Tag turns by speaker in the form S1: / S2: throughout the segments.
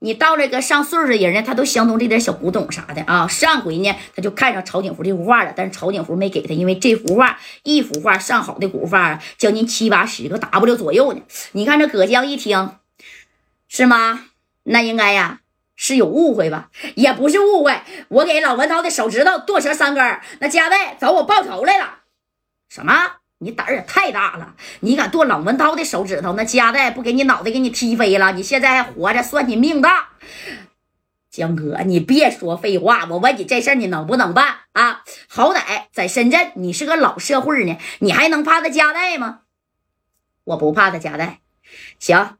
S1: 你到了个上岁数的人呢，他都相中这点小古董啥的啊。上回呢，他就看上曹景福这幅画了，但是曹景福没给他，因为这幅画一幅画上好的古画将近七八十个 W 左右呢。你看这葛江一听，是吗？那应该呀，是有误会吧？也不是误会，我给老文涛的手指头剁折三根，那家代找我报仇来了。什么？你胆儿也太大了！你敢剁老文涛的手指头，那家代不给你脑袋给你踢飞了？你现在还活着，算你命大。江哥，你别说废话，我问你这事儿你能不能办啊？好歹在深圳你是个老社会呢，你还能怕他家代吗？我不怕他家代。行，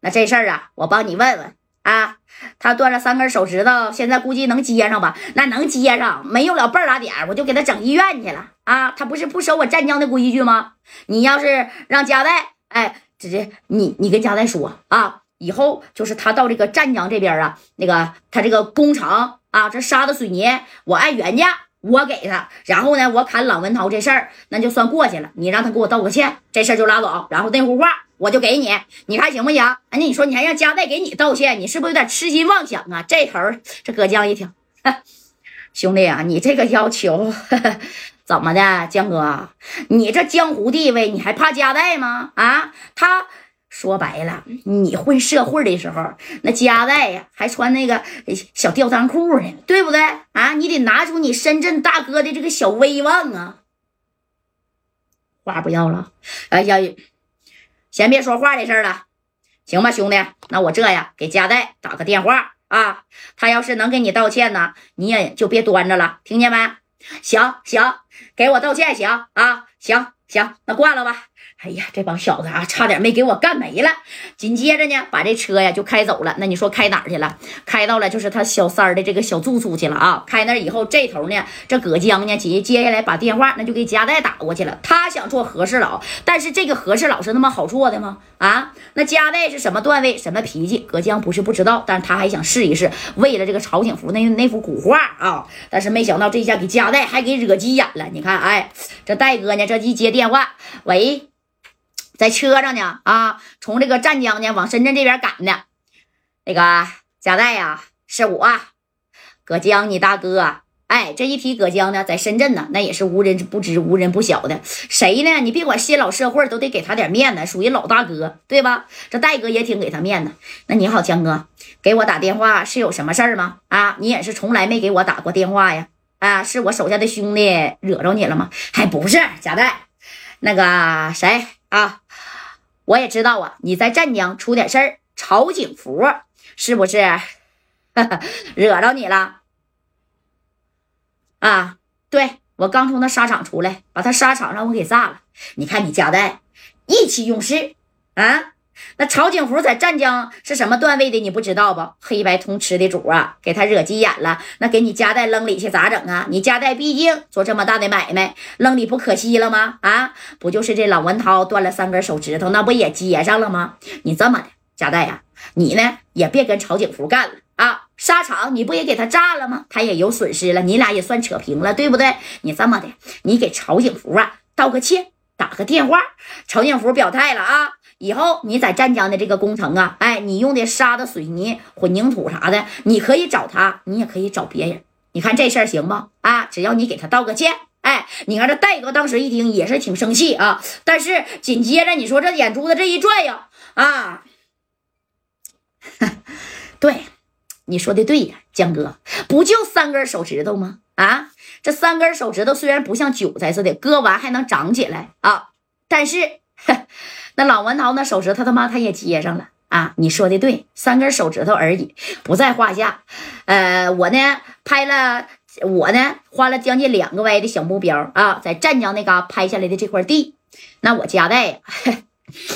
S1: 那这事儿啊，我帮你问问。啊，他断了三根手指头，现在估计能接上吧？那能接上，没用了半拉点，我就给他整医院去了啊！他不是不守我湛江的规矩吗？你要是让加代，哎，直接，你你跟加代说啊，以后就是他到这个湛江这边啊，那个他这个工厂啊，这沙子水泥，我按原价我给他，然后呢，我砍朗文涛这事儿那就算过去了，你让他给我道个歉，这事儿就拉倒，然后那幅画。我就给你，你看行不行？哎，那你说你还让加代给你道歉，你是不是有点痴心妄想啊？这头这葛江一听，兄弟啊，你这个要求怎么的？江哥，你这江湖地位，你还怕加代吗？啊，他说白了，你混社会的时候，那加代呀还穿那个小吊裆裤呢，对不对？啊，你得拿出你深圳大哥的这个小威望啊！话不要了，哎呀。先别说话的事了，行吧，兄弟，那我这样给佳代打个电话啊，他要是能给你道歉呢，你也就别端着了，听见没？行行，给我道歉行啊，行行，那挂了吧。哎呀，这帮小子啊，差点没给我干没了。紧接着呢，把这车呀就开走了。那你说开哪去了？开到了就是他小三儿的这个小住处去了啊。开那以后，这头呢，这葛江呢，接接下来把电话那就给加代打过去了。他想做和事佬，但是这个和事佬是那么好做的吗？啊，那加代是什么段位，什么脾气？葛江不是不知道，但是他还想试一试，为了这个曹景福那那幅古画啊。但是没想到这下给加代还给惹急眼了。你看，哎，这戴哥呢，这一接电话，喂。在车上呢啊，从这个湛江呢往深圳这边赶呢。那个贾代呀，是我葛江，你大哥。哎，这一提葛江呢，在深圳呢，那也是无人不知、无人不晓的。谁呢？你别管新老社会，都得给他点面子，属于老大哥，对吧？这戴哥也挺给他面子。那你好，江哥，给我打电话是有什么事儿吗？啊，你也是从来没给我打过电话呀？啊，是我手下的兄弟惹着你了吗？还不是贾代，那个谁啊？我也知道啊，你在湛江出点事儿，曹景福是不是 惹着你了？啊，对我刚从那沙场出来，把他沙场让我给炸了。你看你家的意气用事啊！那曹景福在湛江是什么段位的？你不知道不？黑白通吃的主啊，给他惹急眼了，那给你家代扔里去咋整啊？你家代毕竟做这么大的买卖，扔里不可惜了吗？啊，不就是这老文涛断了三根手指头，那不也接上了吗？你这么的，家代呀，你呢也别跟曹景福干了啊！沙场你不也给他炸了吗？他也有损失了，你俩也算扯平了，对不对？你这么的，你给曹景福啊道个歉，打个电话，曹景福表态了啊。以后你在湛江的这个工程啊，哎，你用的沙子、水泥、混凝土啥的，你可以找他，你也可以找别人。你看这事儿行不？啊，只要你给他道个歉，哎，你看这戴哥当时一听也是挺生气啊，但是紧接着你说这眼珠子这一转悠，啊，对，你说的对呀，江哥，不就三根手指头吗？啊，这三根手指头虽然不像韭菜似的割完还能长起来啊，但是。那老文涛那手指头他妈他也接上了啊！你说的对，三根手指头而已，不在话下。呃，我呢拍了，我呢花了将近两个 Y 的小目标啊，在湛江那嘎拍下来的这块地，那我家代呀，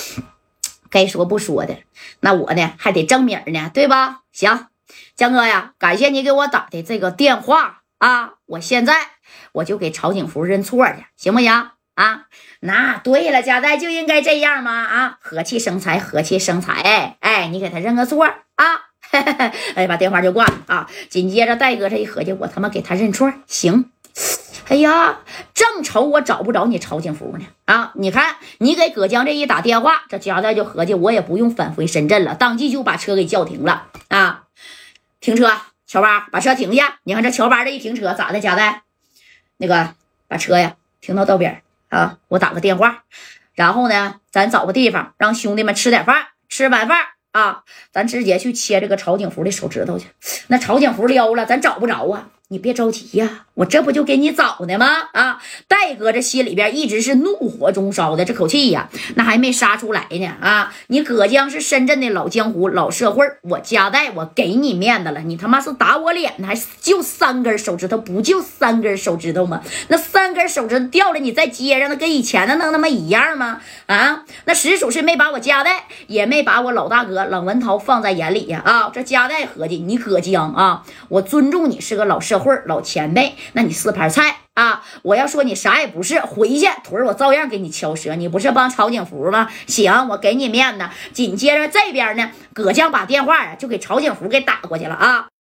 S1: 该说不说的，那我呢还得挣米呢，对吧？行，江哥呀，感谢你给我打的这个电话啊，我现在我就给曹景福认错去，行不行？啊，那对了，贾代就应该这样吗？啊，和气生财，和气生财。哎，你给他认个错啊！哎，把电话就挂了啊。紧接着戴哥这一合计，我他妈给他认错，行，哎呀，正愁我找不着你曹景福呢啊！你看，你给葛江这一打电话，这贾代就合计，我也不用返回深圳了，当即就把车给叫停了啊！停车，乔八，把车停下。你看这乔八这一停车咋的？贾代，那个把车呀停到道边啊，我打个电话，然后呢，咱找个地方让兄弟们吃点饭，吃完饭啊，咱直接去切这个曹景福的手指头去。那曹景福撩了，咱找不着啊。你别着急呀，我这不就给你找呢吗？啊，戴哥这心里边一直是怒火中烧的，这口气呀，那还没杀出来呢。啊，你葛江是深圳的老江湖、老社会，我家代我给你面子了，你他妈是打我脸呢？还就三根手指头，不就三根手指头吗？那三根手指头掉了，你在街上，那跟以前的能他妈一样吗？啊，那实属是没把我家代，也没把我老大哥冷文涛放在眼里呀。啊，这家代合计，你葛江啊，我尊重你是个老社。会老前辈，那你四盘菜啊！我要说你啥也不是，回去腿我照样给你敲折。你不是帮曹景福吗？行，我给你面子。紧接着这边呢，葛江把电话啊就给曹景福给打过去了啊。